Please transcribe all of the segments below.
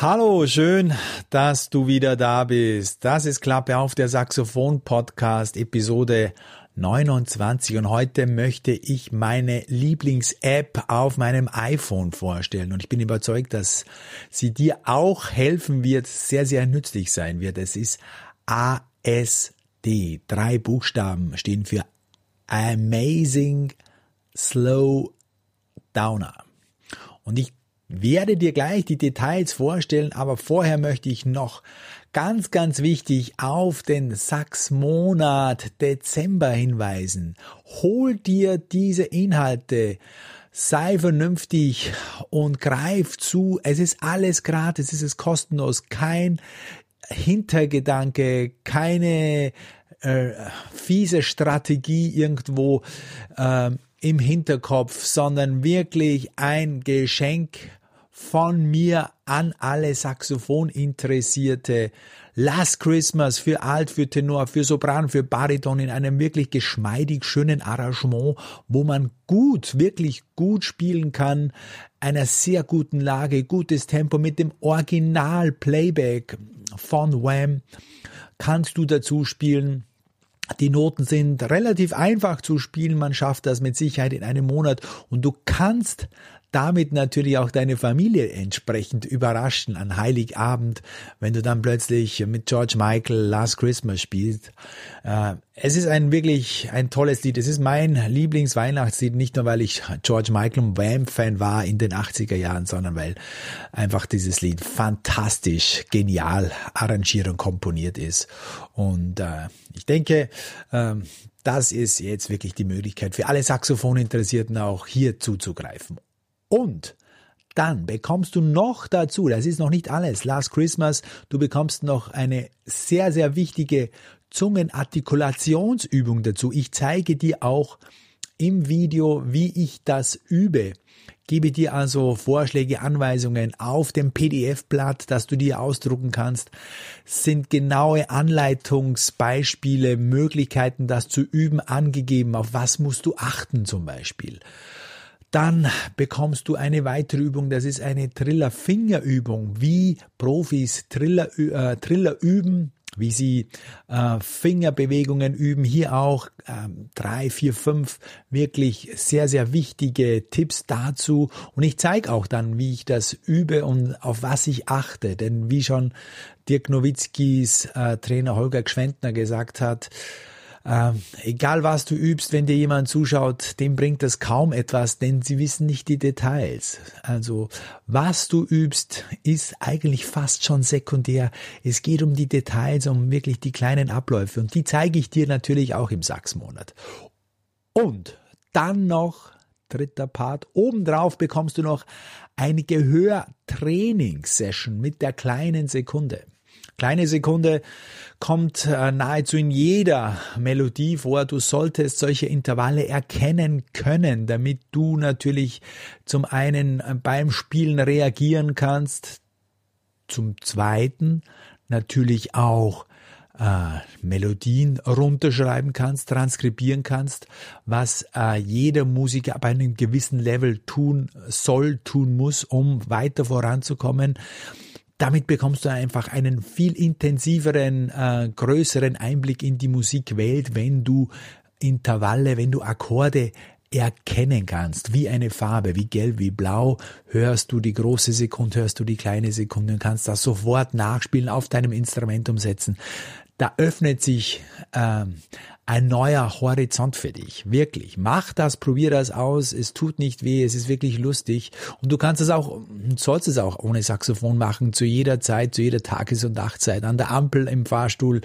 Hallo, schön, dass du wieder da bist. Das ist Klappe auf der Saxophon Podcast Episode 29 und heute möchte ich meine Lieblings-App auf meinem iPhone vorstellen und ich bin überzeugt, dass sie dir auch helfen wird, sehr, sehr nützlich sein wird. Es ist ASD. Drei Buchstaben stehen für Amazing Slow Downer. Und ich werde dir gleich die Details vorstellen, aber vorher möchte ich noch ganz, ganz wichtig auf den Sachsmonat Dezember hinweisen. Hol dir diese Inhalte. Sei vernünftig und greif zu. Es ist alles gratis, es ist kostenlos. Kein Hintergedanke, keine äh, fiese Strategie irgendwo äh, im Hinterkopf, sondern wirklich ein Geschenk von mir an alle Saxophoninteressierte. Last Christmas für Alt, für Tenor, für Sopran, für Bariton in einem wirklich geschmeidig schönen Arrangement, wo man gut, wirklich gut spielen kann, einer sehr guten Lage, gutes Tempo mit dem Original Playback von Wham kannst du dazu spielen. Die Noten sind relativ einfach zu spielen, man schafft das mit Sicherheit in einem Monat und du kannst damit natürlich auch deine Familie entsprechend überraschen an Heiligabend, wenn du dann plötzlich mit George Michael Last Christmas spielst. Äh, es ist ein wirklich ein tolles Lied. Es ist mein Lieblingsweihnachtslied, nicht nur weil ich George Michael und Wham Fan war in den 80er Jahren, sondern weil einfach dieses Lied fantastisch, genial arrangiert und komponiert ist. Und äh, ich denke, äh, das ist jetzt wirklich die Möglichkeit für alle Saxophoninteressierten auch hier zuzugreifen. Und dann bekommst du noch dazu, das ist noch nicht alles, Last Christmas, du bekommst noch eine sehr, sehr wichtige Zungenartikulationsübung dazu. Ich zeige dir auch im Video, wie ich das übe. Gebe dir also Vorschläge, Anweisungen auf dem PDF-Blatt, das du dir ausdrucken kannst, sind genaue Anleitungsbeispiele, Möglichkeiten, das zu üben, angegeben. Auf was musst du achten zum Beispiel? Dann bekommst du eine weitere Übung, das ist eine Triller-Fingerübung, wie Profis Triller, äh, Triller üben, wie sie äh, Fingerbewegungen üben. Hier auch äh, drei, vier, fünf wirklich sehr, sehr wichtige Tipps dazu. Und ich zeige auch dann, wie ich das übe und auf was ich achte. Denn wie schon Dirk Nowitzkis äh, Trainer Holger Gschwendner gesagt hat, äh, egal was du übst, wenn dir jemand zuschaut, dem bringt das kaum etwas, denn sie wissen nicht die Details. Also was du übst, ist eigentlich fast schon sekundär. Es geht um die Details, um wirklich die kleinen Abläufe und die zeige ich dir natürlich auch im Sachsmonat. Und dann noch dritter Part. Obendrauf bekommst du noch eine Gehörtrainingssession mit der kleinen Sekunde. Kleine Sekunde. Kommt äh, nahezu in jeder Melodie vor. Du solltest solche Intervalle erkennen können, damit du natürlich zum einen äh, beim Spielen reagieren kannst, zum zweiten natürlich auch äh, Melodien runterschreiben kannst, transkribieren kannst, was äh, jeder Musiker ab einem gewissen Level tun soll, tun muss, um weiter voranzukommen damit bekommst du einfach einen viel intensiveren, äh, größeren Einblick in die Musikwelt, wenn du Intervalle, wenn du Akkorde erkennen kannst, wie eine Farbe, wie gelb, wie blau, hörst du die große Sekunde, hörst du die kleine Sekunde und kannst das sofort nachspielen, auf deinem Instrument umsetzen. Da öffnet sich ähm, ein neuer Horizont für dich. Wirklich. Mach das, probier das aus. Es tut nicht weh. Es ist wirklich lustig. Und du kannst es auch, sollst es auch ohne Saxophon machen. Zu jeder Zeit, zu jeder Tages- und Nachtzeit. An der Ampel, im Fahrstuhl,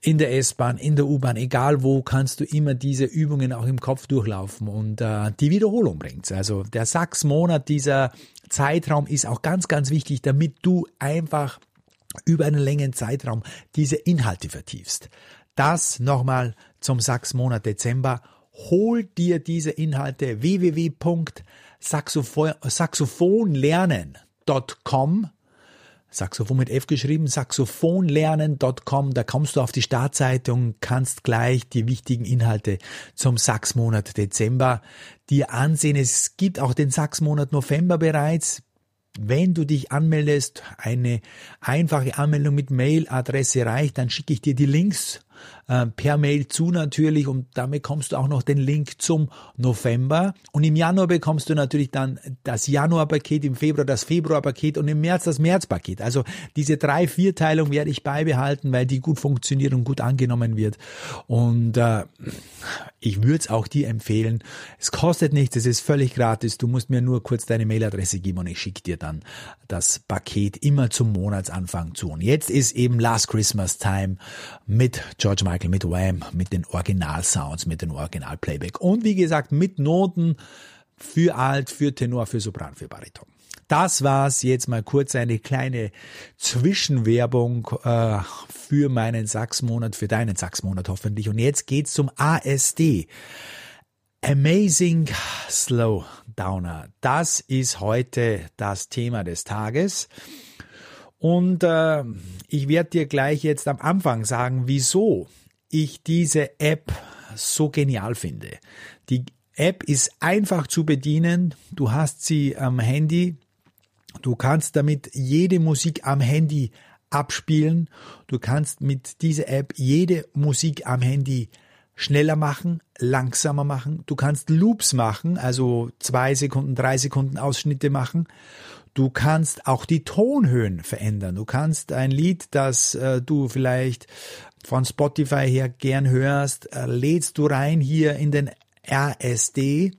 in der S-Bahn, in der U-Bahn. Egal wo, kannst du immer diese Übungen auch im Kopf durchlaufen. Und äh, die Wiederholung bringt's. Also der Sachsmonat, dieser Zeitraum ist auch ganz, ganz wichtig, damit du einfach über einen längeren Zeitraum diese Inhalte vertiefst. Das nochmal zum Sachsmonat Dezember. Hol dir diese Inhalte www.saxophonlernen.com Saxophon mit F geschrieben, saxophonlernen.com, da kommst du auf die Startseite und kannst gleich die wichtigen Inhalte zum Sachsmonat Dezember dir ansehen. Es gibt auch den Sachsmonat November bereits wenn du dich anmeldest, eine einfache Anmeldung mit Mailadresse reicht, dann schicke ich dir die Links äh, per Mail zu natürlich und damit bekommst du auch noch den Link zum November und im Januar bekommst du natürlich dann das Januarpaket, im Februar das Februarpaket und im März das Märzpaket. Also diese drei Vierteilung werde ich beibehalten, weil die gut funktioniert und gut angenommen wird und äh, ich würde es auch dir empfehlen. Es kostet nichts, es ist völlig gratis. Du musst mir nur kurz deine Mailadresse geben und ich schicke dir dann das Paket immer zum Monatsanfang zu. Und jetzt ist eben Last Christmas Time mit George Michael, mit Wham, mit den Original-Sounds, mit den Original-Playback und wie gesagt mit Noten für Alt, für Tenor, für Sopran, für Bariton. Das war's jetzt mal kurz eine kleine Zwischenwerbung äh, für meinen Sachsmonat, für deinen Sachsmonat hoffentlich. Und jetzt geht's zum ASD. Amazing Slow Downer. Das ist heute das Thema des Tages. Und äh, ich werde dir gleich jetzt am Anfang sagen, wieso ich diese App so genial finde. Die App ist einfach zu bedienen. Du hast sie am Handy. Du kannst damit jede Musik am Handy abspielen. Du kannst mit dieser App jede Musik am Handy schneller machen, langsamer machen. Du kannst Loops machen, also zwei Sekunden, drei Sekunden Ausschnitte machen. Du kannst auch die Tonhöhen verändern. Du kannst ein Lied, das äh, du vielleicht von Spotify her gern hörst, äh, lädst du rein hier in den RSD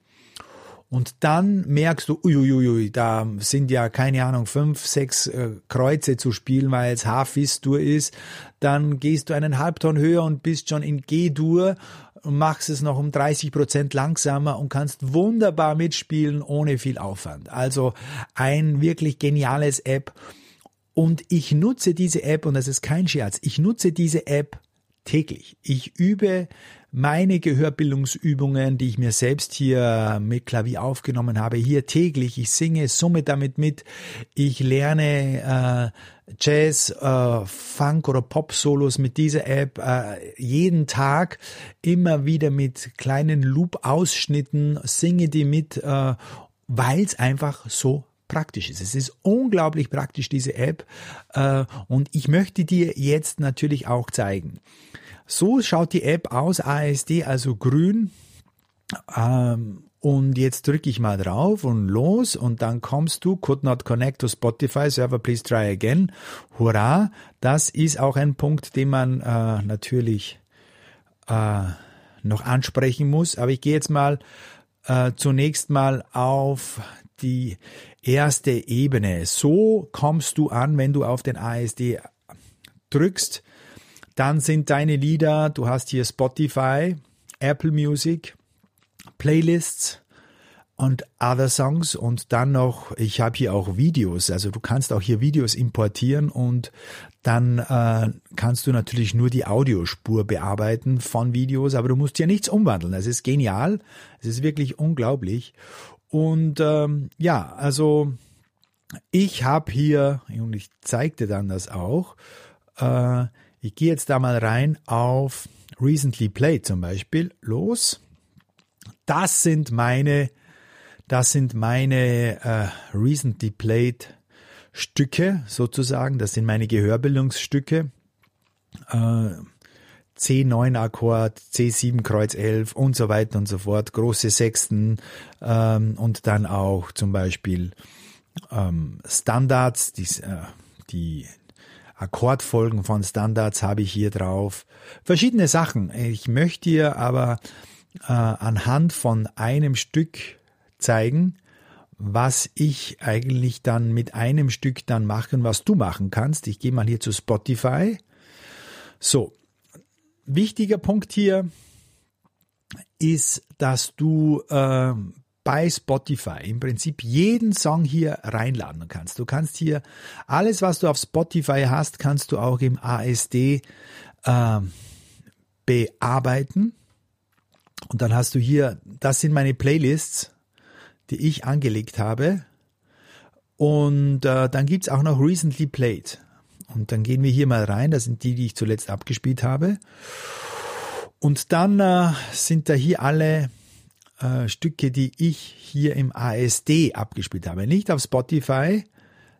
und dann merkst du, uiuiui, da sind ja keine Ahnung fünf, sechs äh, Kreuze zu spielen, weil es H-Fis-Dur ist. Dann gehst du einen Halbton höher und bist schon in G-Dur machst es noch um 30 Prozent langsamer und kannst wunderbar mitspielen ohne viel Aufwand. Also ein wirklich geniales App. Und ich nutze diese App, und das ist kein Scherz, ich nutze diese App täglich. Ich übe meine Gehörbildungsübungen, die ich mir selbst hier mit Klavier aufgenommen habe, hier täglich. Ich singe, summe damit mit. Ich lerne äh, Jazz, äh, Funk oder Pop-Solos mit dieser App äh, jeden Tag immer wieder mit kleinen Loop-Ausschnitten, singe die mit, äh, weil es einfach so praktisch ist. Es ist unglaublich praktisch, diese App. Äh, und ich möchte dir jetzt natürlich auch zeigen, so schaut die App aus, ASD, also grün. Ähm, und jetzt drücke ich mal drauf und los und dann kommst du, could not connect to Spotify, Server please try again. Hurra! Das ist auch ein Punkt, den man äh, natürlich äh, noch ansprechen muss. Aber ich gehe jetzt mal äh, zunächst mal auf die erste Ebene. So kommst du an, wenn du auf den ASD drückst. Dann sind deine Lieder, du hast hier Spotify, Apple Music, Playlists und Other Songs und dann noch, ich habe hier auch Videos, also du kannst auch hier Videos importieren und dann äh, kannst du natürlich nur die Audiospur bearbeiten von Videos, aber du musst ja nichts umwandeln. Das ist genial, es ist wirklich unglaublich. Und ähm, ja, also ich habe hier, und ich zeigte dann das auch, äh, ich gehe jetzt da mal rein auf Recently Played zum Beispiel. Los. Das sind meine, das sind meine äh, Recently Played Stücke sozusagen. Das sind meine Gehörbildungsstücke. Äh, C9 Akkord, C7 Kreuz 11 und so weiter und so fort, große Sechsten ähm, und dann auch zum Beispiel ähm, Standards, die, äh, die Akkordfolgen von Standards habe ich hier drauf. Verschiedene Sachen. Ich möchte dir aber äh, anhand von einem Stück zeigen, was ich eigentlich dann mit einem Stück dann machen, was du machen kannst. Ich gehe mal hier zu Spotify. So, wichtiger Punkt hier ist, dass du äh, bei Spotify im Prinzip jeden Song hier reinladen kannst. Du kannst hier alles, was du auf Spotify hast, kannst du auch im ASD äh, bearbeiten. Und dann hast du hier, das sind meine Playlists, die ich angelegt habe. Und äh, dann gibt's auch noch Recently Played. Und dann gehen wir hier mal rein, das sind die, die ich zuletzt abgespielt habe. Und dann äh, sind da hier alle äh, Stücke, die ich hier im ASD abgespielt habe. Nicht auf Spotify,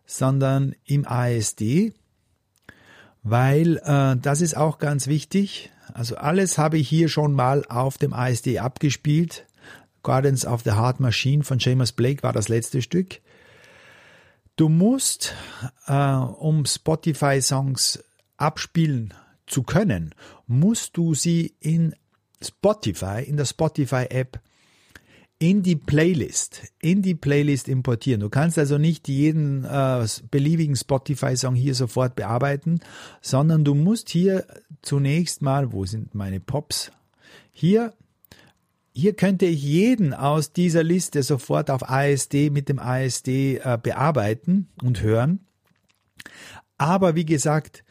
sondern im ASD, weil äh, das ist auch ganz wichtig. Also alles habe ich hier schon mal auf dem ASD abgespielt. Gardens of the Heart Machine von Seamus Blake war das letzte Stück. Du musst, äh, um Spotify-Songs abspielen zu können, musst du sie in Spotify, in der Spotify-App, in die Playlist, in die Playlist importieren. Du kannst also nicht jeden äh, beliebigen Spotify-Song hier sofort bearbeiten, sondern du musst hier zunächst mal, wo sind meine Pops? Hier hier könnte ich jeden aus dieser Liste sofort auf ASD mit dem ASD äh, bearbeiten und hören. Aber wie gesagt,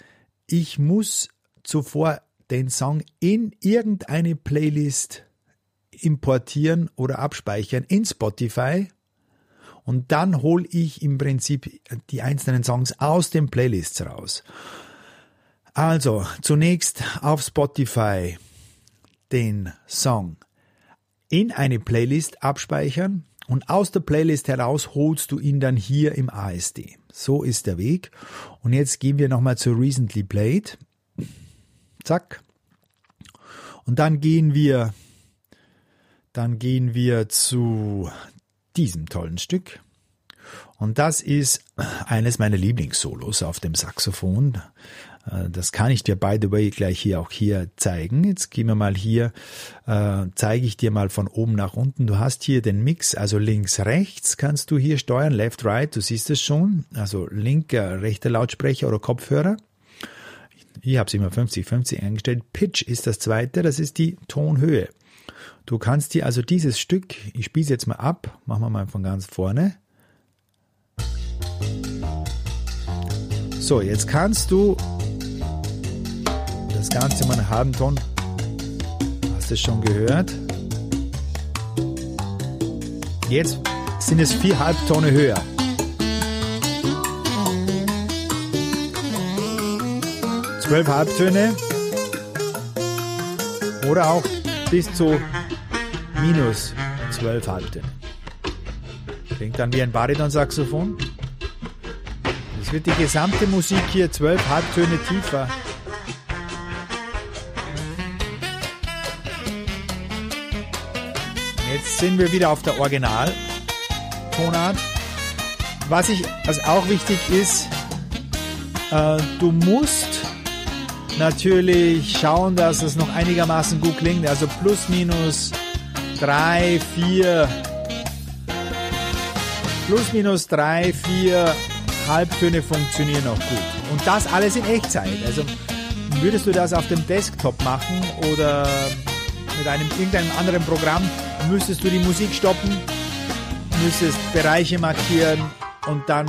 ich muss zuvor den Song in irgendeine Playlist importieren oder abspeichern in Spotify und dann hole ich im Prinzip die einzelnen Songs aus den Playlists raus. Also zunächst auf Spotify den Song in eine Playlist abspeichern und aus der Playlist heraus holst du ihn dann hier im ASD. So ist der Weg. Und jetzt gehen wir nochmal zu Recently Played. Zack. Und dann gehen wir, dann gehen wir zu diesem tollen Stück. Und das ist eines meiner Lieblingssolos auf dem Saxophon. Äh, das kann ich dir, by the way, gleich hier auch hier zeigen. Jetzt gehen wir mal hier, äh, zeige ich dir mal von oben nach unten. Du hast hier den Mix, also links, rechts kannst du hier steuern, left, right, du siehst es schon. Also linker, rechter Lautsprecher oder Kopfhörer. Ich habe es immer 50-50 eingestellt. Pitch ist das zweite, das ist die Tonhöhe. Du kannst dir also dieses Stück, ich spiele es jetzt mal ab, machen wir mal von ganz vorne. So, jetzt kannst du das Ganze mal einen halben Ton. Hast du es schon gehört? Jetzt sind es vier Halbtone höher. Zwölf Halbtöne oder auch bis zu minus zwölf Halbtöne. Klingt dann wie ein Bariton-Saxophon. Es wird die gesamte Musik hier zwölf Halbtöne tiefer sind wir wieder auf der Original Tonart. Was ich, was auch wichtig ist, äh, du musst natürlich schauen, dass es noch einigermaßen gut klingt. Also plus minus drei, vier, plus minus drei, vier Halbtöne funktionieren noch gut. Und das alles in Echtzeit. Also würdest du das auf dem Desktop machen oder mit einem irgendeinem anderen Programm, müsstest du die Musik stoppen, müsstest Bereiche markieren und dann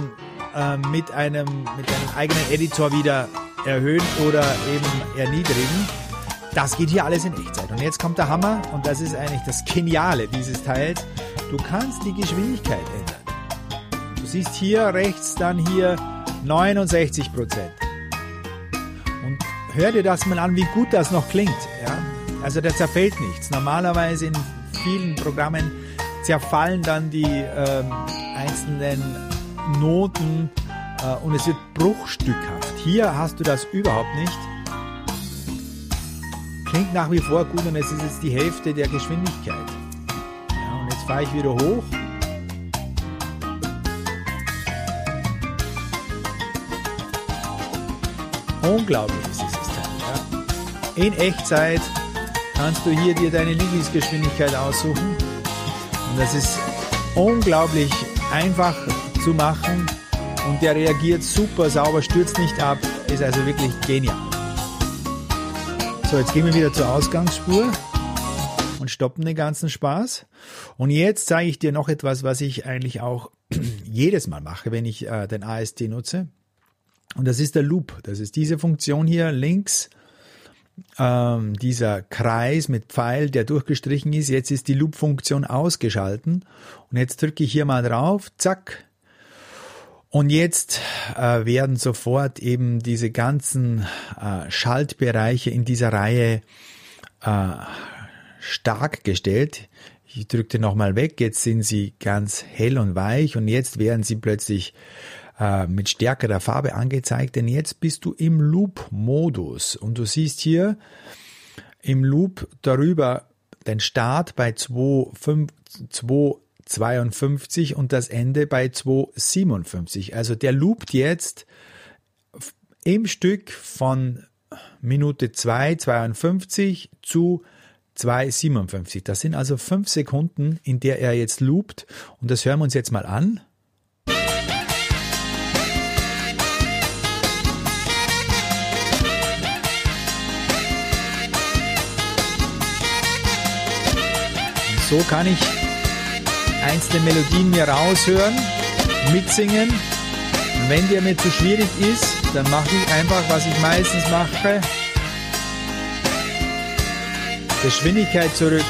äh, mit, einem, mit einem eigenen Editor wieder erhöhen oder eben erniedrigen. Das geht hier alles in Echtzeit. Und jetzt kommt der Hammer und das ist eigentlich das Geniale dieses Teils. Du kannst die Geschwindigkeit ändern. Du siehst hier rechts dann hier 69 Prozent. Und hör dir das mal an, wie gut das noch klingt. Ja? Also der zerfällt nichts. Normalerweise in vielen Programmen zerfallen dann die äh, einzelnen Noten äh, und es wird bruchstückhaft. Hier hast du das überhaupt nicht. Klingt nach wie vor gut und es ist jetzt die Hälfte der Geschwindigkeit. Ja, und jetzt fahre ich wieder hoch. Unglaublich ist dieses Teil. Ja. In Echtzeit kannst du hier dir deine Lieblingsgeschwindigkeit aussuchen. Und das ist unglaublich einfach zu machen und der reagiert super sauber, stürzt nicht ab, ist also wirklich genial. So, jetzt gehen wir wieder zur Ausgangsspur und stoppen den ganzen Spaß. Und jetzt zeige ich dir noch etwas, was ich eigentlich auch jedes Mal mache, wenn ich äh, den AST nutze. Und das ist der Loop. Das ist diese Funktion hier links ähm, dieser Kreis mit Pfeil, der durchgestrichen ist. Jetzt ist die Loop-Funktion ausgeschalten. Und jetzt drücke ich hier mal drauf, zack. Und jetzt äh, werden sofort eben diese ganzen äh, Schaltbereiche in dieser Reihe äh, stark gestellt. Ich drückte nochmal weg, jetzt sind sie ganz hell und weich und jetzt werden sie plötzlich äh, mit stärkerer Farbe angezeigt, denn jetzt bist du im Loop-Modus und du siehst hier im Loop darüber den Start bei 2,52 und das Ende bei 2,57. Also der loopt jetzt im Stück von Minute 2, 52 zu 2,57. Das sind also fünf Sekunden, in der er jetzt loopt. Und das hören wir uns jetzt mal an. So kann ich einzelne Melodien mir raushören, mitsingen. Und wenn der mir zu schwierig ist, dann mache ich einfach, was ich meistens mache. Geschwindigkeit zurück.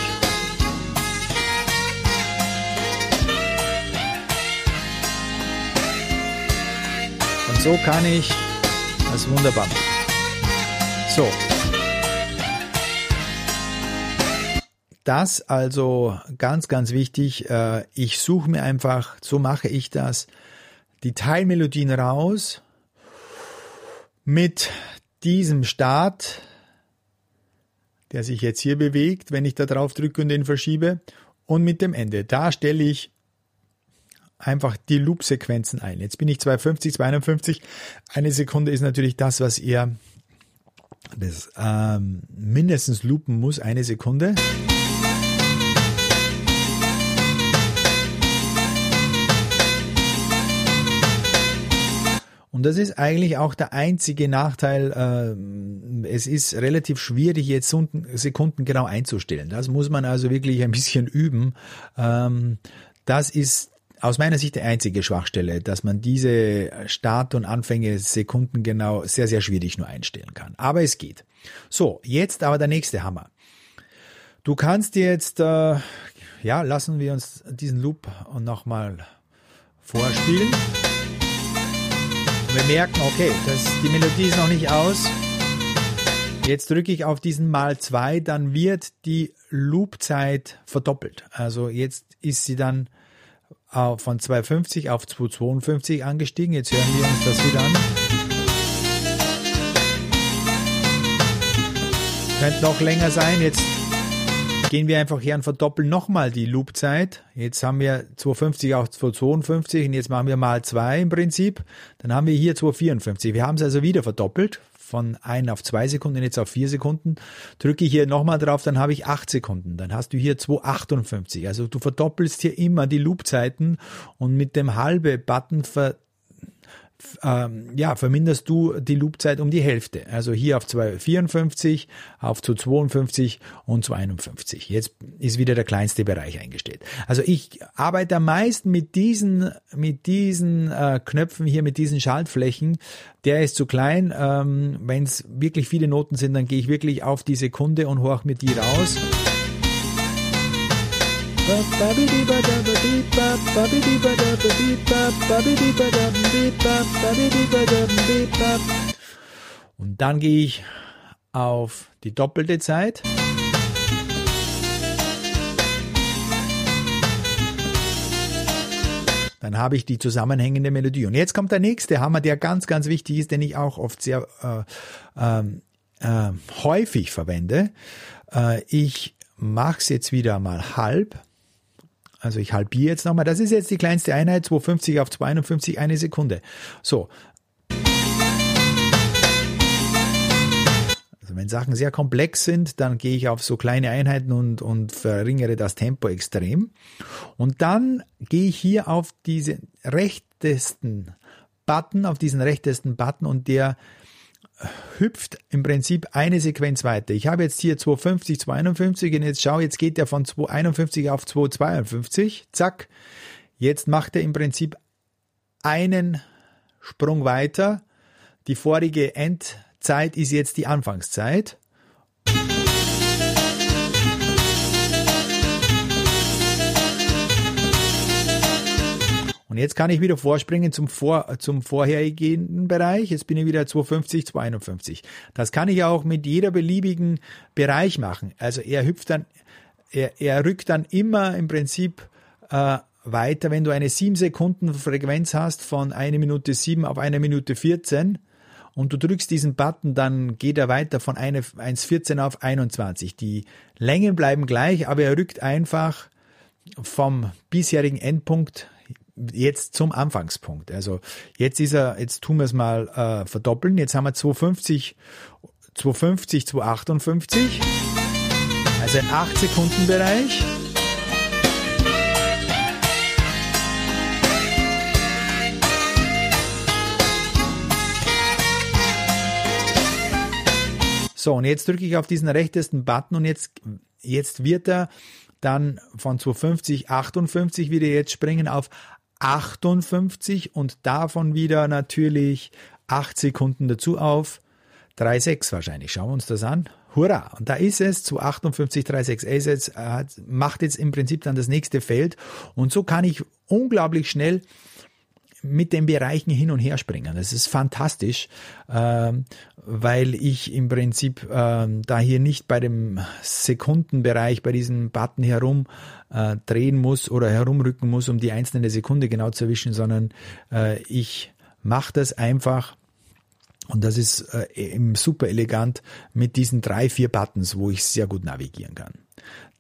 Und so kann ich das wunderbar. So, Das also ganz, ganz wichtig. Äh, ich suche mir einfach, so mache ich das, die Teilmelodien raus mit diesem Start, der sich jetzt hier bewegt, wenn ich da drauf drücke und den verschiebe, und mit dem Ende. Da stelle ich einfach die Loop-Sequenzen ein. Jetzt bin ich 250, 251. Eine Sekunde ist natürlich das, was ihr das ähm, mindestens loopen muss, eine Sekunde. Und das ist eigentlich auch der einzige Nachteil. Äh, es ist relativ schwierig, jetzt Sekunden genau einzustellen. Das muss man also wirklich ein bisschen üben. Ähm, das ist aus meiner Sicht die einzige Schwachstelle, dass man diese Start- und Anfänge Sekunden genau sehr, sehr schwierig nur einstellen kann. Aber es geht. So, jetzt aber der nächste Hammer. Du kannst jetzt, äh, ja, lassen wir uns diesen Loop nochmal vorspielen wir merken, okay, das, die Melodie ist noch nicht aus. Jetzt drücke ich auf diesen mal zwei, dann wird die Loopzeit verdoppelt. Also jetzt ist sie dann von 250 auf 252 angestiegen. Jetzt hören wir uns das wieder an. Könnte noch länger sein. Jetzt gehen wir einfach her und verdoppeln nochmal die Loopzeit. Jetzt haben wir 250 auf 252 und jetzt machen wir mal zwei im Prinzip. Dann haben wir hier 254. Wir haben es also wieder verdoppelt von 1 auf 2 Sekunden, jetzt auf 4 Sekunden. Drücke ich hier nochmal drauf, dann habe ich 8 Sekunden. Dann hast du hier 258. Also du verdoppelst hier immer die Loopzeiten und mit dem halbe Button ver ähm, ja, verminderst du die Loopzeit um die Hälfte. Also hier auf 254, auf zu 52 und zu 51. Jetzt ist wieder der kleinste Bereich eingestellt. Also ich arbeite am meisten mit diesen, mit diesen äh, Knöpfen hier, mit diesen Schaltflächen. Der ist zu klein. Ähm, Wenn es wirklich viele Noten sind, dann gehe ich wirklich auf die Sekunde und horch mir die raus. Und dann gehe ich auf die doppelte Zeit. Dann habe ich die zusammenhängende Melodie. Und jetzt kommt der nächste Hammer, der ganz, ganz wichtig ist, den ich auch oft sehr äh, äh, häufig verwende. Äh, ich mache es jetzt wieder mal halb. Also ich halbiere jetzt nochmal. Das ist jetzt die kleinste Einheit, 250 auf 251, eine Sekunde. So. Also wenn Sachen sehr komplex sind, dann gehe ich auf so kleine Einheiten und, und verringere das Tempo extrem. Und dann gehe ich hier auf diesen rechtesten Button, auf diesen rechtesten Button und der hüpft im Prinzip eine Sequenz weiter. Ich habe jetzt hier 250, 251 und jetzt schau, jetzt geht er von 251 auf 252. Zack. Jetzt macht er im Prinzip einen Sprung weiter. Die vorige Endzeit ist jetzt die Anfangszeit. Und jetzt kann ich wieder vorspringen zum, Vor, zum vorhergehenden Bereich. Jetzt bin ich wieder 250, 251. Das kann ich auch mit jeder beliebigen Bereich machen. Also er hüpft dann, er, er rückt dann immer im Prinzip äh, weiter, wenn du eine 7 Sekunden Frequenz hast von 1 Minute 7 auf 1 Minute 14 und du drückst diesen Button, dann geht er weiter von 1,14 auf 21. Die Längen bleiben gleich, aber er rückt einfach vom bisherigen Endpunkt jetzt zum Anfangspunkt. Also jetzt ist er, jetzt tun wir es mal äh, verdoppeln. Jetzt haben wir 250, 250, 258. Also ein 8 Sekunden Bereich. So, und jetzt drücke ich auf diesen rechtesten Button und jetzt, jetzt wird er dann von 250, 58 wieder jetzt springen auf 58 und davon wieder natürlich 8 Sekunden dazu auf 3,6 wahrscheinlich. Schauen wir uns das an. Hurra! Und da ist es zu 58,36. Er ist jetzt, äh, macht jetzt im Prinzip dann das nächste Feld und so kann ich unglaublich schnell mit den Bereichen hin und her springen. Das ist fantastisch, ähm, weil ich im Prinzip ähm, da hier nicht bei dem Sekundenbereich, bei diesem Button herum äh, drehen muss oder herumrücken muss, um die einzelne Sekunde genau zu erwischen, sondern äh, ich mache das einfach und das ist äh, eben super elegant mit diesen drei, vier Buttons, wo ich sehr gut navigieren kann.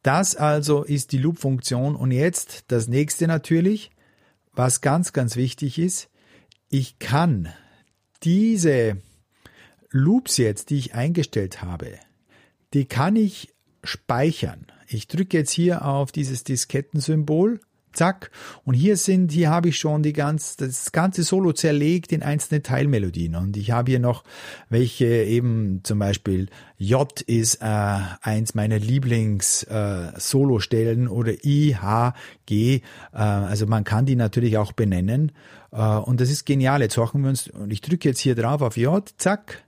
Das also ist die Loop-Funktion und jetzt das nächste natürlich was ganz, ganz wichtig ist, ich kann diese Loops jetzt, die ich eingestellt habe, die kann ich speichern. Ich drücke jetzt hier auf dieses Diskettensymbol zack. Und hier sind, hier habe ich schon die ganz, das ganze Solo zerlegt in einzelne Teilmelodien. Und ich habe hier noch welche eben zum Beispiel J ist äh, eins meiner Lieblings äh, Solo-Stellen oder I, H, G. Äh, also man kann die natürlich auch benennen. Äh, und das ist genial. Jetzt horchen wir uns, und ich drücke jetzt hier drauf auf J, zack.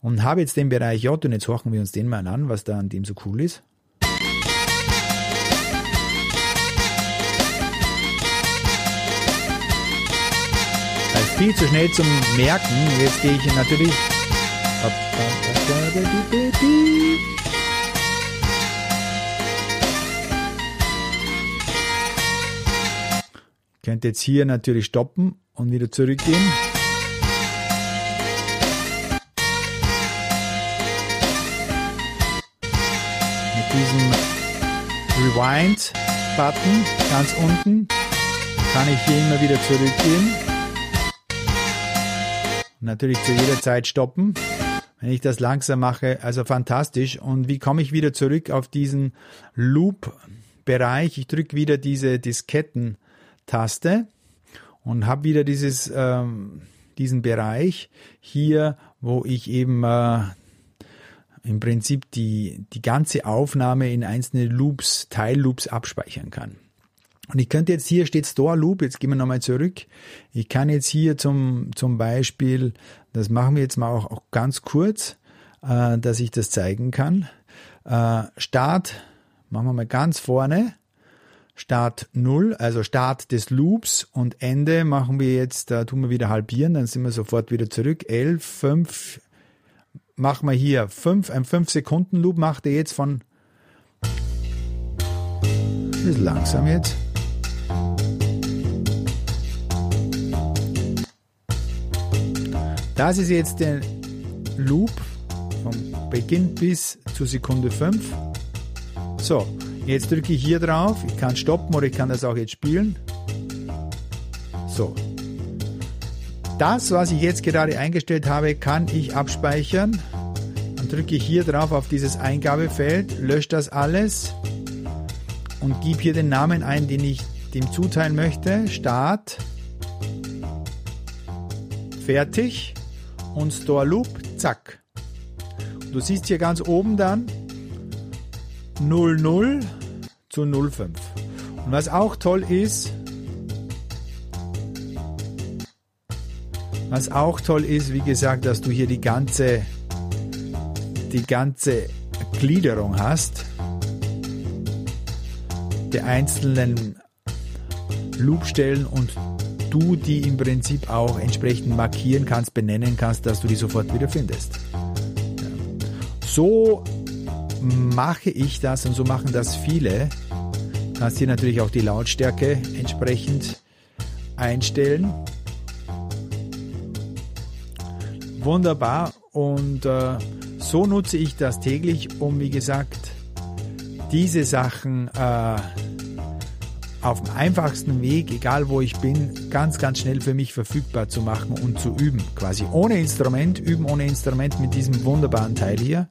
Und habe jetzt den Bereich J und jetzt horchen wir uns den mal an, was da an dem so cool ist. Viel zu schnell zum Merken. Jetzt gehe ich natürlich. Ich könnte jetzt hier natürlich stoppen und wieder zurückgehen. Mit diesem Rewind-Button ganz unten kann ich hier immer wieder zurückgehen natürlich zu jeder Zeit stoppen, wenn ich das langsam mache. Also fantastisch. Und wie komme ich wieder zurück auf diesen Loop-Bereich? Ich drücke wieder diese Disketten-Taste und habe wieder dieses, ähm, diesen Bereich hier, wo ich eben äh, im Prinzip die, die ganze Aufnahme in einzelne Loops, Teilloops abspeichern kann. Und ich könnte jetzt hier steht Store Loop, jetzt gehen wir nochmal zurück. Ich kann jetzt hier zum, zum Beispiel, das machen wir jetzt mal auch, auch ganz kurz, äh, dass ich das zeigen kann. Äh, Start, machen wir mal ganz vorne. Start 0, also Start des Loops und Ende machen wir jetzt, da tun wir wieder halbieren, dann sind wir sofort wieder zurück. 11, 5, machen wir hier 5, ein 5 Sekunden Loop macht er jetzt von, ist langsam jetzt. Das ist jetzt der Loop vom Beginn bis zur Sekunde 5. So, jetzt drücke ich hier drauf. Ich kann stoppen oder ich kann das auch jetzt spielen. So. Das, was ich jetzt gerade eingestellt habe, kann ich abspeichern. Dann drücke ich hier drauf auf dieses Eingabefeld, lösche das alles und gebe hier den Namen ein, den ich dem zuteilen möchte. Start. Fertig und Store Loop, zack. Du siehst hier ganz oben dann 00 zu 05. Und was auch toll ist, was auch toll ist, wie gesagt, dass du hier die ganze, die ganze Gliederung hast der einzelnen Loopstellen und du die im Prinzip auch entsprechend markieren kannst, benennen kannst, dass du die sofort wieder findest. So mache ich das und so machen das viele. Kannst hier natürlich auch die Lautstärke entsprechend einstellen. Wunderbar und äh, so nutze ich das täglich, um wie gesagt diese Sachen äh, auf dem einfachsten Weg, egal wo ich bin, ganz, ganz schnell für mich verfügbar zu machen und zu üben. Quasi ohne Instrument, üben ohne Instrument mit diesem wunderbaren Teil hier.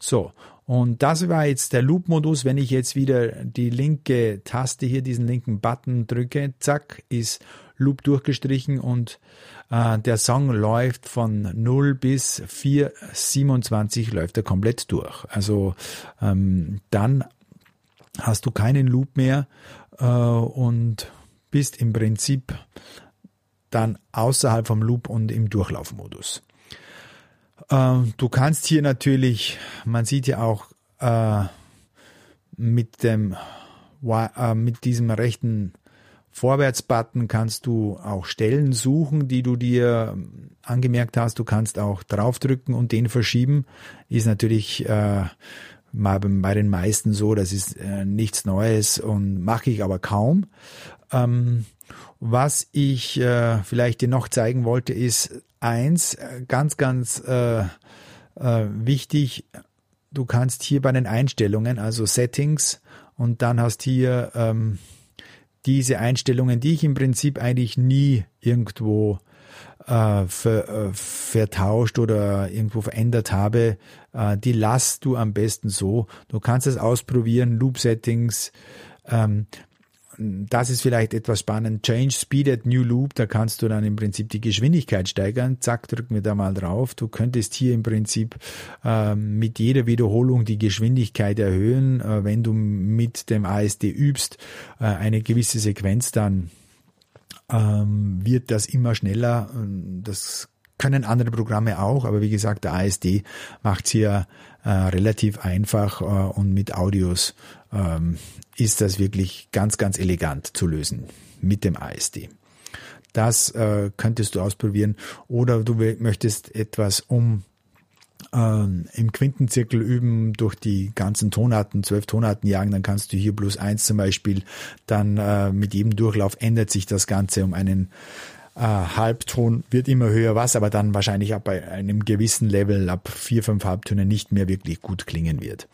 So, und das war jetzt der Loop-Modus. Wenn ich jetzt wieder die linke Taste hier, diesen linken Button drücke, zack, ist Loop durchgestrichen und äh, der Song läuft von 0 bis 4,27 läuft er komplett durch. Also ähm, dann hast du keinen Loop mehr äh, und bist im Prinzip dann außerhalb vom Loop und im Durchlaufmodus. Äh, du kannst hier natürlich, man sieht ja auch äh, mit dem äh, mit diesem rechten Vorwärtsbutton kannst du auch Stellen suchen, die du dir angemerkt hast. Du kannst auch draufdrücken und den verschieben. Ist natürlich äh, bei den meisten so, das ist äh, nichts Neues und mache ich aber kaum. Ähm, was ich äh, vielleicht dir noch zeigen wollte, ist eins, äh, ganz, ganz äh, äh, wichtig. Du kannst hier bei den Einstellungen, also Settings, und dann hast hier ähm, diese Einstellungen, die ich im Prinzip eigentlich nie irgendwo äh, ver, äh, vertauscht oder irgendwo verändert habe, äh, die lasst du am besten so. Du kannst es ausprobieren, Loop Settings. Ähm, das ist vielleicht etwas spannend. Change Speed at New Loop, da kannst du dann im Prinzip die Geschwindigkeit steigern. Zack, drücken wir da mal drauf. Du könntest hier im Prinzip äh, mit jeder Wiederholung die Geschwindigkeit erhöhen, äh, wenn du mit dem ASD übst, äh, eine gewisse Sequenz dann ähm, wird das immer schneller. Das können andere Programme auch, aber wie gesagt, der ASD macht es hier äh, relativ einfach äh, und mit Audios ähm, ist das wirklich ganz, ganz elegant zu lösen mit dem ASD. Das äh, könntest du ausprobieren oder du möchtest etwas um ähm, im Quintenzirkel üben, durch die ganzen Tonarten, zwölf Tonarten jagen, dann kannst du hier plus eins zum Beispiel, dann äh, mit jedem Durchlauf ändert sich das Ganze um einen äh, Halbton, wird immer höher was, aber dann wahrscheinlich ab einem gewissen Level, ab vier, fünf Halbtönen nicht mehr wirklich gut klingen wird.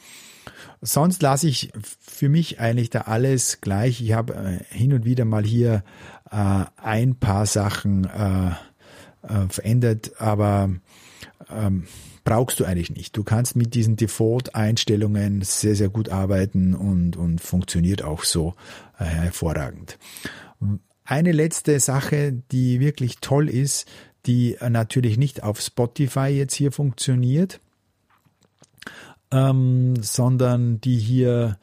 Sonst lasse ich für mich eigentlich da alles gleich. Ich habe äh, hin und wieder mal hier äh, ein paar Sachen äh, äh, verändert, aber ähm, brauchst du eigentlich nicht. Du kannst mit diesen Default-Einstellungen sehr, sehr gut arbeiten und, und funktioniert auch so äh, hervorragend. Eine letzte Sache, die wirklich toll ist, die natürlich nicht auf Spotify jetzt hier funktioniert, ähm, sondern die hier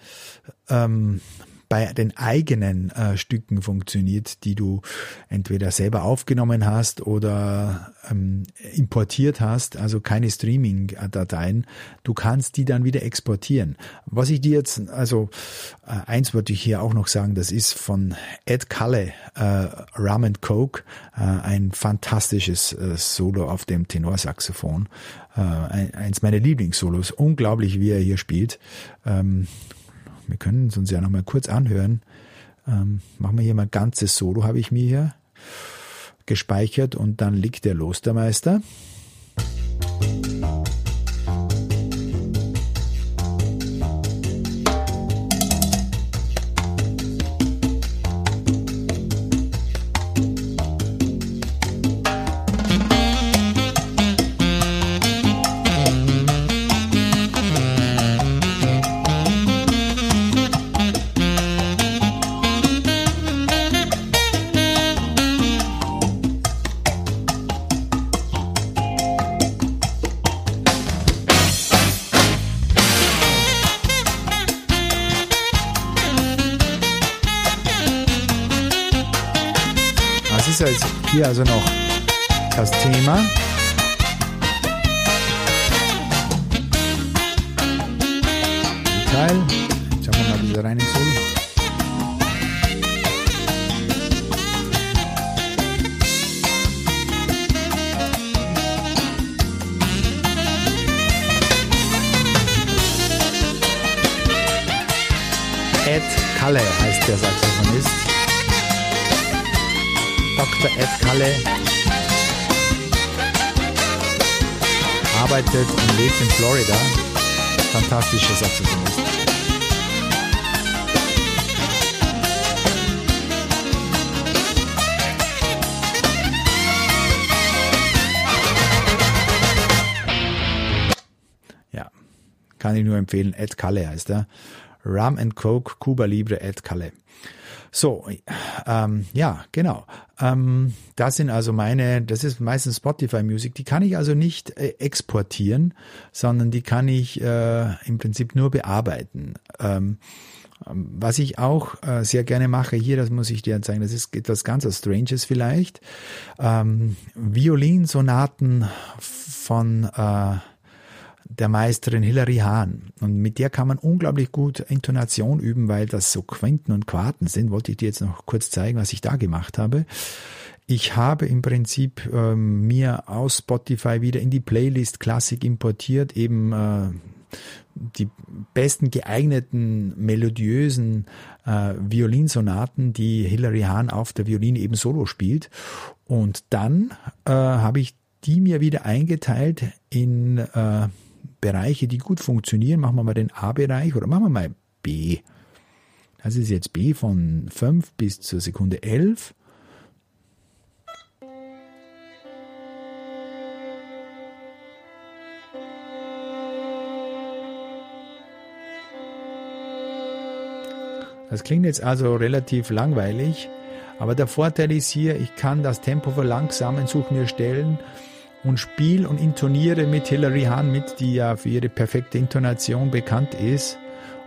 ähm, bei den eigenen äh, Stücken funktioniert, die du entweder selber aufgenommen hast oder ähm, importiert hast, also keine Streaming-Dateien. Du kannst die dann wieder exportieren. Was ich dir jetzt, also äh, eins wollte ich hier auch noch sagen, das ist von Ed Kalle, äh, Rum and Coke, äh, ein fantastisches äh, Solo auf dem Tenorsaxophon. Äh, eins meiner Lieblingssolos. Unglaublich, wie er hier spielt. Ähm, wir können es uns ja noch mal kurz anhören. Ähm, machen wir hier mal ganzes Solo, habe ich mir hier gespeichert und dann liegt der los, der Meister. Ist jetzt hier also noch das Thema. Teil. Schauen wir mal wieder rein ins Solo. Kalle heißt der Saxophonist. Dr. Ed Kalle arbeitet und lebt in Florida. Fantastischer Saxophonist. Ja, kann ich nur empfehlen. Ed Kalle heißt er. Rum and Coke, Cuba Libre, Ed Kalle. So, ähm, ja, genau. Ähm, das sind also meine, das ist meistens Spotify Music. Die kann ich also nicht äh, exportieren, sondern die kann ich äh, im Prinzip nur bearbeiten. Ähm, was ich auch äh, sehr gerne mache hier, das muss ich dir zeigen, das ist etwas ganz Stranges vielleicht. Ähm, Violinsonaten von äh, der Meisterin Hilary Hahn. Und mit der kann man unglaublich gut Intonation üben, weil das so Quinten und Quarten sind. Wollte ich dir jetzt noch kurz zeigen, was ich da gemacht habe. Ich habe im Prinzip ähm, mir aus Spotify wieder in die Playlist Klassik importiert, eben äh, die besten geeigneten melodiösen äh, Violinsonaten, die Hilary Hahn auf der Violine eben solo spielt. Und dann äh, habe ich die mir wieder eingeteilt in äh, Bereiche, die gut funktionieren. Machen wir mal den A-Bereich oder machen wir mal B. Das ist jetzt B von 5 bis zur Sekunde 11. Das klingt jetzt also relativ langweilig, aber der Vorteil ist hier, ich kann das Tempo verlangsamen, suche mir Stellen, und spiele und intoniere mit Hilary Hahn mit, die ja für ihre perfekte Intonation bekannt ist.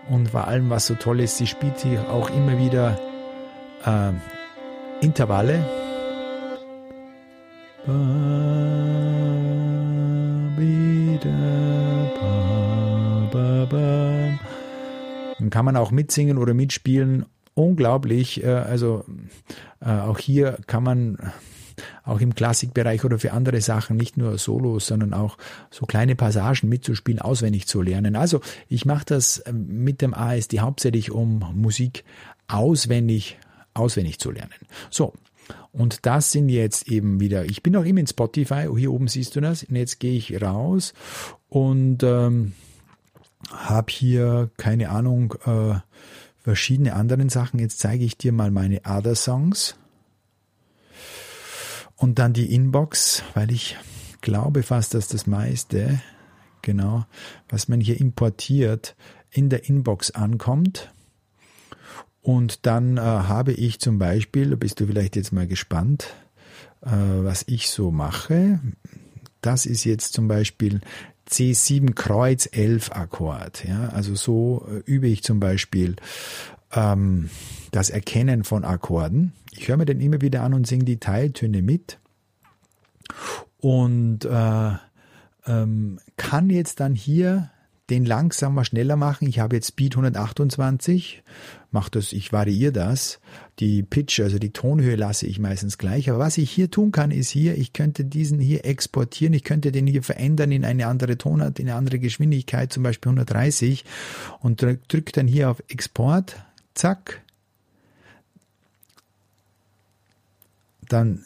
Und vor allem, was so toll ist, sie spielt hier auch immer wieder äh, Intervalle. Dann kann man auch mitsingen oder mitspielen. Unglaublich. Äh, also äh, auch hier kann man auch im Klassikbereich oder für andere Sachen, nicht nur Solos, sondern auch so kleine Passagen mitzuspielen, auswendig zu lernen. Also ich mache das ähm, mit dem ASD hauptsächlich, um Musik auswendig, auswendig zu lernen. So. Und das sind jetzt eben wieder, ich bin noch immer in Spotify, hier oben siehst du das, und jetzt gehe ich raus und ähm, habe hier, keine Ahnung, äh, verschiedene anderen Sachen. Jetzt zeige ich dir mal meine Other Songs. Und dann die Inbox, weil ich glaube fast, dass das meiste, genau, was man hier importiert, in der Inbox ankommt. Und dann äh, habe ich zum Beispiel, bist du vielleicht jetzt mal gespannt, äh, was ich so mache. Das ist jetzt zum Beispiel C7 Kreuz 11 Akkord. Ja, also so äh, übe ich zum Beispiel ähm, das Erkennen von Akkorden. Ich höre mir den immer wieder an und singe die Teiltöne mit und äh, ähm, kann jetzt dann hier den langsamer, schneller machen. Ich habe jetzt Speed 128, mache das, ich variiere das. Die Pitch, also die Tonhöhe lasse ich meistens gleich. Aber was ich hier tun kann, ist hier, ich könnte diesen hier exportieren, ich könnte den hier verändern in eine andere Tonart, in eine andere Geschwindigkeit, zum Beispiel 130 und drücke drück dann hier auf Export, zack. Dann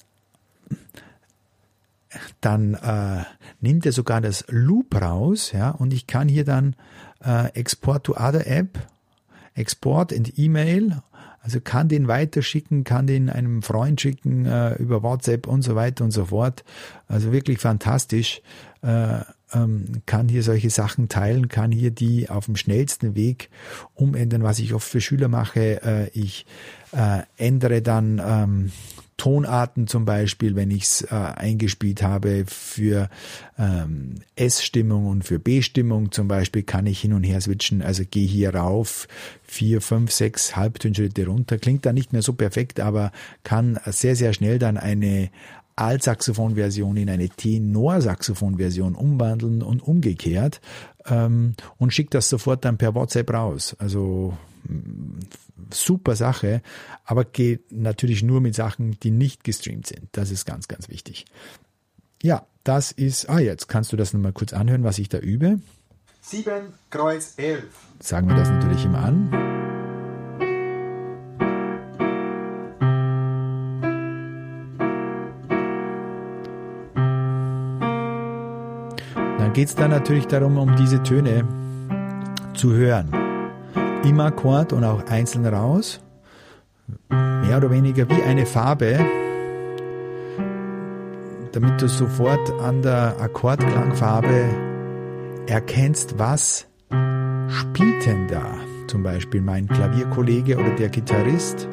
dann äh, nimmt er sogar das Loop raus, ja, und ich kann hier dann äh, Export to Other App, Export and E-Mail, also kann den weiterschicken, kann den einem Freund schicken äh, über WhatsApp und so weiter und so fort. Also wirklich fantastisch. Äh, ähm, kann hier solche Sachen teilen, kann hier die auf dem schnellsten Weg umändern, was ich oft für Schüler mache. Äh, ich äh, ändere dann ähm, Tonarten zum Beispiel, wenn ich es äh, eingespielt habe für ähm, S-Stimmung und für B-Stimmung zum Beispiel, kann ich hin und her switchen. Also gehe hier rauf, vier, fünf, sechs Halbtonschritte runter. Klingt dann nicht mehr so perfekt, aber kann sehr, sehr schnell dann eine Altsaxophon-Version in eine Tenor-Saxophon-Version umwandeln und umgekehrt ähm, und schickt das sofort dann per WhatsApp raus. Also super Sache, aber geht natürlich nur mit Sachen, die nicht gestreamt sind. Das ist ganz, ganz wichtig. Ja, das ist, ah, jetzt kannst du das nochmal kurz anhören, was ich da übe. 7 Kreuz 11. Sagen wir das natürlich immer an. Dann geht es da natürlich darum, um diese Töne zu hören. Im Akkord und auch einzeln raus. Mehr oder weniger wie eine Farbe, damit du sofort an der Akkordklangfarbe erkennst, was spielt denn da? Zum Beispiel mein Klavierkollege oder der Gitarrist.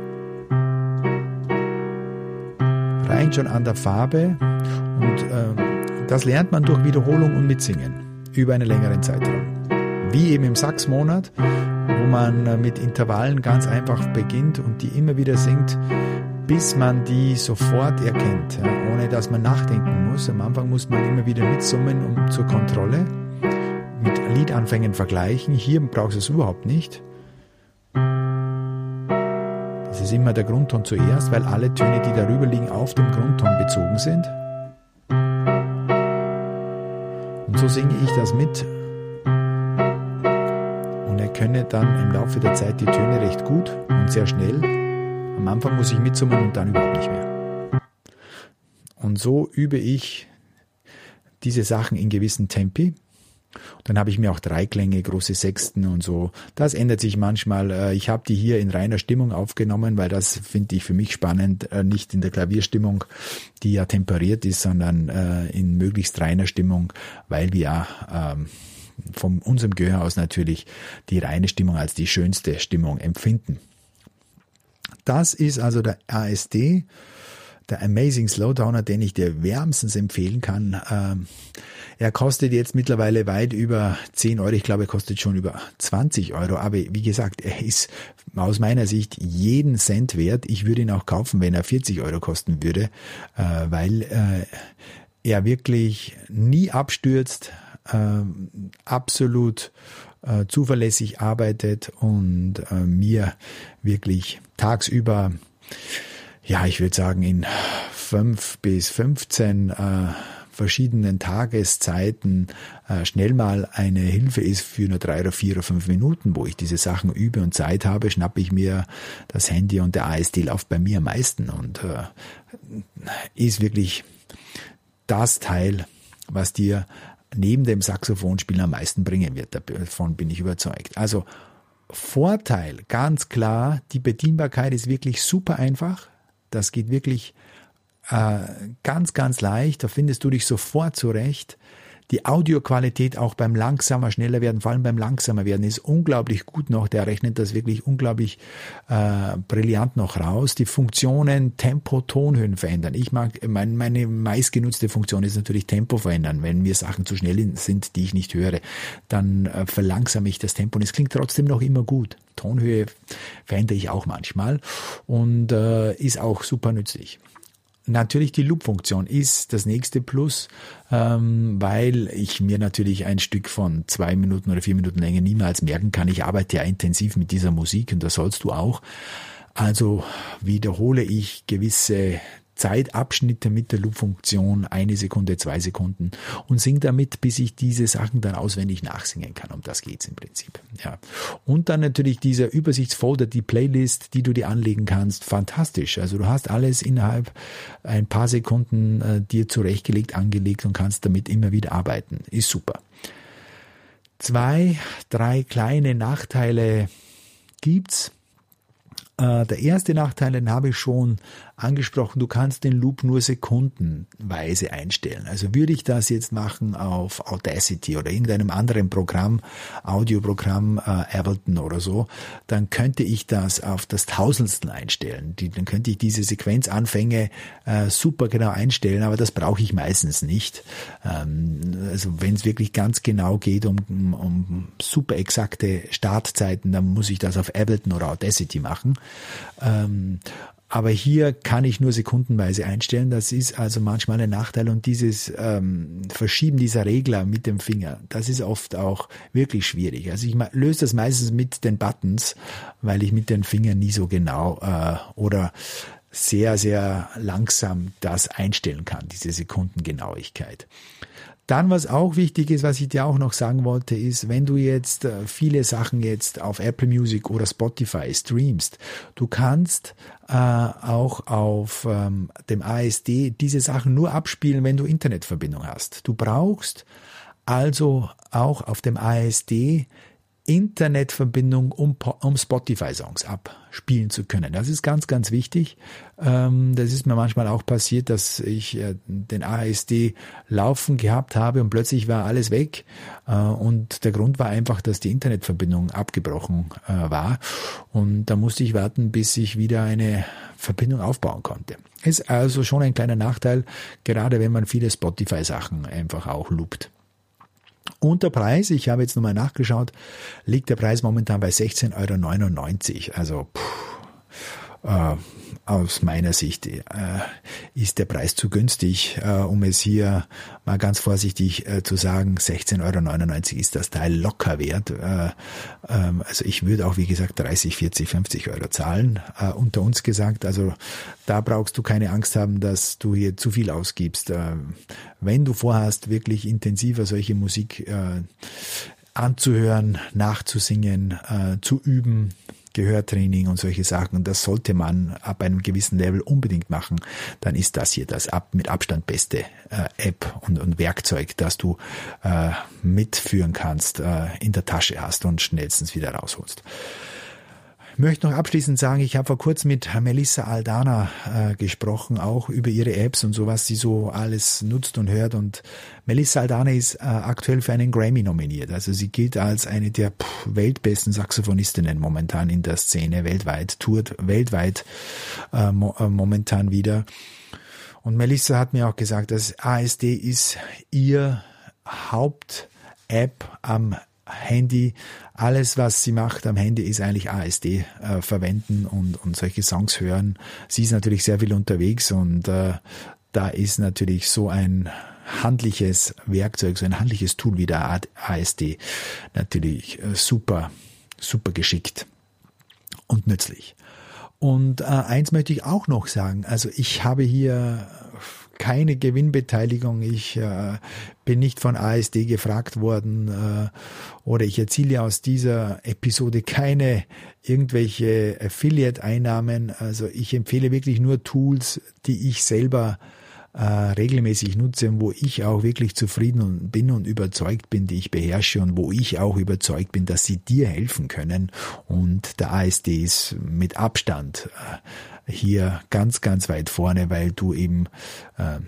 Rein schon an der Farbe und äh, das lernt man durch Wiederholung und Mitsingen über einen längeren Zeitraum. Wie eben im Sachsmonat, wo man äh, mit Intervallen ganz einfach beginnt und die immer wieder singt, bis man die sofort erkennt, ohne dass man nachdenken muss. Am Anfang muss man immer wieder mitsummen um zur Kontrolle mit Liedanfängen vergleichen. Hier brauchst du es überhaupt nicht. Das ist immer der Grundton zuerst, weil alle Töne, die darüber liegen, auf dem Grundton bezogen sind. Und so singe ich das mit erkenne dann im Laufe der Zeit die Töne recht gut und sehr schnell. Am Anfang muss ich mitsummen und dann überhaupt nicht mehr. Und so übe ich diese Sachen in gewissen Tempi. Dann habe ich mir auch Dreiklänge, große Sechsten und so. Das ändert sich manchmal. Äh, ich habe die hier in reiner Stimmung aufgenommen, weil das finde ich für mich spannend, äh, nicht in der Klavierstimmung, die ja temperiert ist, sondern äh, in möglichst reiner Stimmung, weil wir ja ähm, von unserem Gehör aus natürlich die reine Stimmung als die schönste Stimmung empfinden. Das ist also der ASD, der Amazing Slowdowner, den ich dir wärmstens empfehlen kann. Ähm, er kostet jetzt mittlerweile weit über 10 Euro. Ich glaube, er kostet schon über 20 Euro. Aber wie gesagt, er ist aus meiner Sicht jeden Cent wert. Ich würde ihn auch kaufen, wenn er 40 Euro kosten würde, äh, weil äh, er wirklich nie abstürzt, äh, absolut zuverlässig arbeitet und mir wirklich tagsüber ja, ich würde sagen, in fünf bis 15 äh, verschiedenen Tageszeiten äh, schnell mal eine Hilfe ist für nur drei oder vier oder fünf Minuten, wo ich diese Sachen übe und Zeit habe, schnappe ich mir das Handy und der ASD läuft bei mir am meisten und äh, ist wirklich das Teil, was dir neben dem Saxophonspielen am meisten bringen wird. Davon bin ich überzeugt. Also Vorteil, ganz klar, die Bedienbarkeit ist wirklich super einfach. Das geht wirklich äh, ganz, ganz leicht. Da findest du dich sofort zurecht. Die Audioqualität auch beim langsamer, schneller werden, vor allem beim langsamer werden, ist unglaublich gut noch. Der rechnet das wirklich unglaublich äh, brillant noch raus. Die Funktionen Tempo, Tonhöhen verändern. Ich mag, mein, meine meistgenutzte Funktion ist natürlich Tempo verändern. Wenn mir Sachen zu schnell sind, die ich nicht höre, dann äh, verlangsame ich das Tempo und es klingt trotzdem noch immer gut. Tonhöhe verändere ich auch manchmal und äh, ist auch super nützlich. Natürlich die Loop-Funktion ist das nächste Plus, ähm, weil ich mir natürlich ein Stück von zwei Minuten oder vier Minuten Länge niemals merken kann. Ich arbeite ja intensiv mit dieser Musik und das sollst du auch. Also wiederhole ich gewisse Zeitabschnitte mit der Loop-Funktion, eine Sekunde, zwei Sekunden und sing damit, bis ich diese Sachen dann auswendig nachsingen kann. Um das geht's im Prinzip. Ja. Und dann natürlich dieser Übersichtsfolder, die Playlist, die du dir anlegen kannst, fantastisch. Also du hast alles innerhalb ein paar Sekunden äh, dir zurechtgelegt, angelegt und kannst damit immer wieder arbeiten. Ist super. Zwei, drei kleine Nachteile gibt's. Äh, der erste Nachteil, den habe ich schon angesprochen, du kannst den Loop nur sekundenweise einstellen. Also würde ich das jetzt machen auf Audacity oder irgendeinem anderen Programm, Audioprogramm, äh, Ableton oder so, dann könnte ich das auf das Tausendstel einstellen. Die, dann könnte ich diese Sequenzanfänge äh, super genau einstellen, aber das brauche ich meistens nicht. Ähm, also wenn es wirklich ganz genau geht um, um, super exakte Startzeiten, dann muss ich das auf Ableton oder Audacity machen. Ähm, aber hier kann ich nur sekundenweise einstellen. Das ist also manchmal ein Nachteil. Und dieses ähm, Verschieben dieser Regler mit dem Finger, das ist oft auch wirklich schwierig. Also ich löse das meistens mit den Buttons, weil ich mit den Fingern nie so genau äh, oder sehr, sehr langsam das einstellen kann, diese Sekundengenauigkeit. Dann, was auch wichtig ist, was ich dir auch noch sagen wollte, ist, wenn du jetzt äh, viele Sachen jetzt auf Apple Music oder Spotify streamst, du kannst äh, auch auf ähm, dem ASD diese Sachen nur abspielen, wenn du Internetverbindung hast. Du brauchst also auch auf dem ASD Internetverbindung, um, um Spotify-Songs abspielen zu können. Das ist ganz, ganz wichtig. Ähm, das ist mir manchmal auch passiert, dass ich äh, den ASD laufen gehabt habe und plötzlich war alles weg. Äh, und der Grund war einfach, dass die Internetverbindung abgebrochen äh, war. Und da musste ich warten, bis ich wieder eine Verbindung aufbauen konnte. Ist also schon ein kleiner Nachteil, gerade wenn man viele Spotify-Sachen einfach auch loopt. Und der Preis, ich habe jetzt nochmal nachgeschaut, liegt der Preis momentan bei 16,99 Euro. Also puh, äh, aus meiner Sicht äh, ist der Preis zu günstig, äh, um es hier mal ganz vorsichtig äh, zu sagen. 16,99 Euro ist das Teil locker wert. Äh, ähm, also ich würde auch, wie gesagt, 30, 40, 50 Euro zahlen, äh, unter uns gesagt. Also da brauchst du keine Angst haben, dass du hier zu viel ausgibst. Äh, wenn du vorhast, wirklich intensiver solche Musik anzuhören, nachzusingen, zu üben, Gehörtraining und solche Sachen. Das sollte man ab einem gewissen Level unbedingt machen. Dann ist das hier das ab, mit Abstand beste äh, App und, und Werkzeug, das du äh, mitführen kannst, äh, in der Tasche hast und schnellstens wieder rausholst. Möchte noch abschließend sagen, ich habe vor kurzem mit Melissa Aldana äh, gesprochen, auch über ihre Apps und so, was sie so alles nutzt und hört. Und Melissa Aldana ist äh, aktuell für einen Grammy nominiert. Also sie gilt als eine der pff, weltbesten Saxophonistinnen momentan in der Szene weltweit, tourt weltweit äh, mo äh, momentan wieder. Und Melissa hat mir auch gesagt, dass ASD ist ihr Haupt-App am Handy. Alles, was sie macht am Handy, ist eigentlich ASD äh, verwenden und, und solche Songs hören. Sie ist natürlich sehr viel unterwegs und äh, da ist natürlich so ein handliches Werkzeug, so ein handliches Tool wie der ASD natürlich äh, super, super geschickt und nützlich. Und äh, eins möchte ich auch noch sagen. Also ich habe hier keine Gewinnbeteiligung. Ich äh, bin nicht von ASD gefragt worden äh, oder ich erziele aus dieser Episode keine irgendwelche Affiliate-Einnahmen. Also ich empfehle wirklich nur Tools, die ich selber äh, regelmäßig nutze und wo ich auch wirklich zufrieden bin und überzeugt bin, die ich beherrsche und wo ich auch überzeugt bin, dass sie dir helfen können. Und der ASD ist mit Abstand äh, hier ganz, ganz weit vorne, weil du eben äh,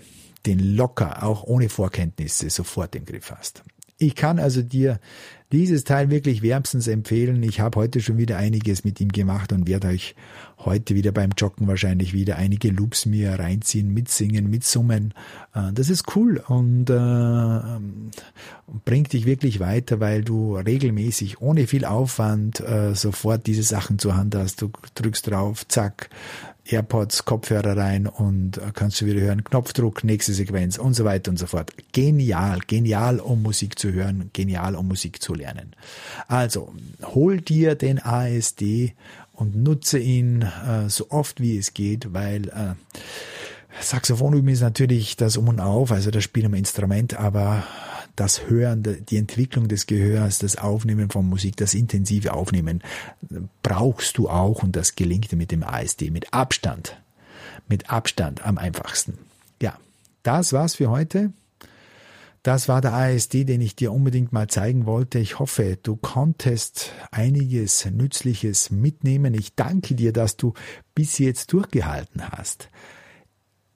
den locker, auch ohne Vorkenntnisse, sofort im Griff hast. Ich kann also dir dieses Teil wirklich wärmstens empfehlen. Ich habe heute schon wieder einiges mit ihm gemacht und werde euch heute wieder beim Joggen wahrscheinlich wieder einige Loops mir reinziehen, mitsingen, mitsummen. Äh, das ist cool und äh, bringt dich wirklich weiter, weil du regelmäßig ohne viel Aufwand äh, sofort diese Sachen zur Hand hast. Du drückst drauf, zack, AirPods, Kopfhörer rein und kannst du wieder hören, Knopfdruck, nächste Sequenz und so weiter und so fort. Genial, genial, um Musik zu hören, genial, um Musik zu lernen. Also, hol dir den ASD und nutze ihn äh, so oft wie es geht, weil äh, Saxophon üben ist natürlich das Um und Auf, also das Spielen am Instrument, aber das Hören, die Entwicklung des Gehörs, das Aufnehmen von Musik, das intensive Aufnehmen brauchst du auch und das gelingt mit dem ASD mit Abstand. Mit Abstand am einfachsten. Ja, das war's für heute. Das war der ASD, den ich dir unbedingt mal zeigen wollte. Ich hoffe, du konntest einiges Nützliches mitnehmen. Ich danke dir, dass du bis jetzt durchgehalten hast.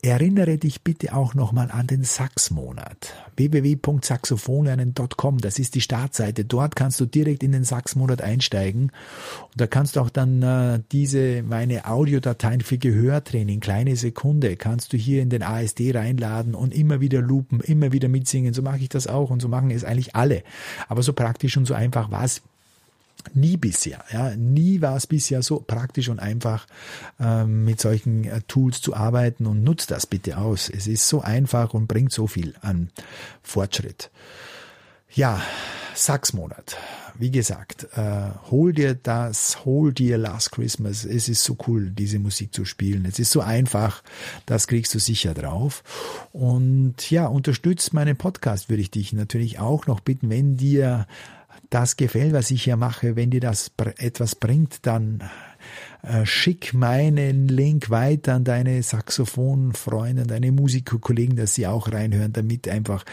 Erinnere dich bitte auch nochmal an den Sachsmonat. www.saxophonlernen.com, das ist die Startseite. Dort kannst du direkt in den Sachsmonat einsteigen. Und da kannst du auch dann äh, diese, meine Audiodateien für Gehörtraining, kleine Sekunde, kannst du hier in den ASD reinladen und immer wieder loopen, immer wieder mitsingen. So mache ich das auch und so machen es eigentlich alle. Aber so praktisch und so einfach war es Nie bisher, ja, nie war es bisher so praktisch und einfach ähm, mit solchen äh, Tools zu arbeiten und nutzt das bitte aus. Es ist so einfach und bringt so viel an Fortschritt. Ja, Sachsmonat. Wie gesagt, äh, hol dir das, hol dir Last Christmas. Es ist so cool, diese Musik zu spielen. Es ist so einfach, das kriegst du sicher drauf. Und ja, unterstützt meinen Podcast, würde ich dich natürlich auch noch bitten, wenn dir das gefällt, was ich hier mache, wenn dir das etwas bringt, dann Äh, schick meinen Link weiter an deine Saxophonfreunde, deine Musikerkollegen, dass sie auch reinhören, damit einfach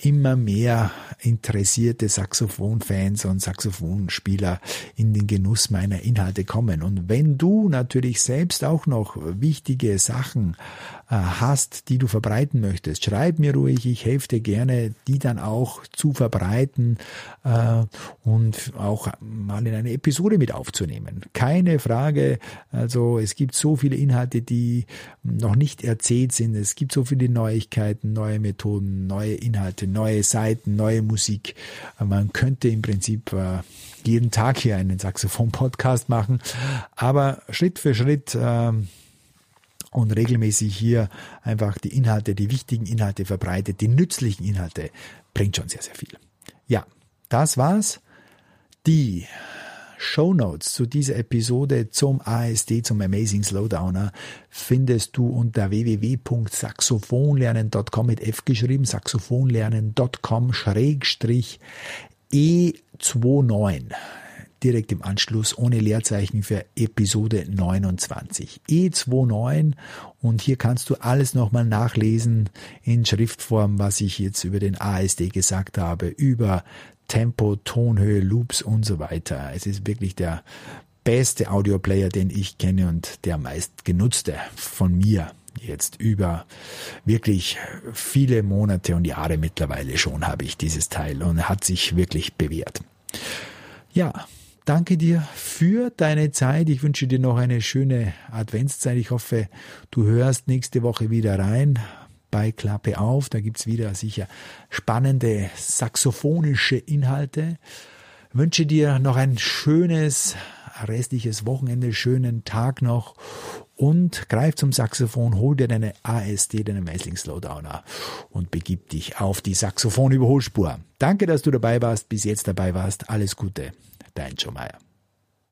immer mehr interessierte Saxophonfans und Saxophonspieler in den Genuss meiner Inhalte kommen. Und wenn du natürlich selbst auch noch wichtige Sachen hast, die du verbreiten möchtest, schreib mir ruhig, ich helfe dir gerne, die dann auch zu verbreiten äh, und auch mal in eine Episode mit aufzunehmen. Keine Frage, also es gibt so viele Inhalte, die noch nicht erzählt sind, es gibt so viele Neuigkeiten, neue Methoden, neue Inhalte, neue Seiten, neue Musik. Man könnte im Prinzip äh, jeden Tag hier einen Saxophon-Podcast machen, aber Schritt für Schritt äh, und regelmäßig hier einfach die Inhalte, die wichtigen Inhalte verbreitet, die nützlichen Inhalte, bringt schon sehr, sehr viel. Ja, das war's. Die Show Notes zu dieser Episode zum ASD, zum Amazing Slowdowner, findest du unter www.saxophonlernen.com mit F geschrieben, saxophonlernen.com schrägstrich E29 direkt im Anschluss ohne Leerzeichen für Episode 29. E29 und hier kannst du alles nochmal nachlesen in Schriftform, was ich jetzt über den ASD gesagt habe, über Tempo, Tonhöhe, Loops und so weiter. Es ist wirklich der beste Audioplayer, den ich kenne und der meist genutzte von mir jetzt über wirklich viele Monate und Jahre mittlerweile schon habe ich dieses Teil und hat sich wirklich bewährt. Ja, danke dir für deine Zeit. Ich wünsche dir noch eine schöne Adventszeit. Ich hoffe, du hörst nächste Woche wieder rein bei Klappe auf. Da gibt's wieder sicher spannende saxophonische Inhalte. Wünsche dir noch ein schönes restliches Wochenende, schönen Tag noch und greif zum Saxophon, hol dir deine ASD, deine Messling Slowdowner und begib dich auf die Saxophon-Überholspur. Danke, dass du dabei warst, bis jetzt dabei warst. Alles Gute, 单出卖啊。